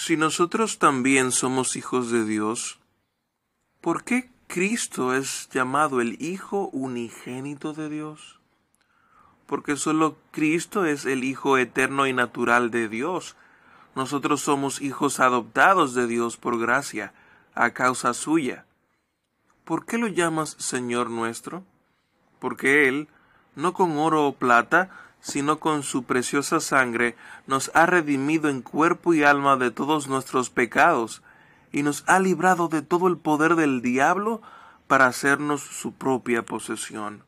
Si nosotros también somos hijos de Dios, ¿por qué Cristo es llamado el Hijo unigénito de Dios? Porque solo Cristo es el Hijo eterno y natural de Dios. Nosotros somos hijos adoptados de Dios por gracia, a causa suya. ¿Por qué lo llamas Señor nuestro? Porque Él, no con oro o plata, sino con su preciosa sangre, nos ha redimido en cuerpo y alma de todos nuestros pecados, y nos ha librado de todo el poder del diablo para hacernos su propia posesión.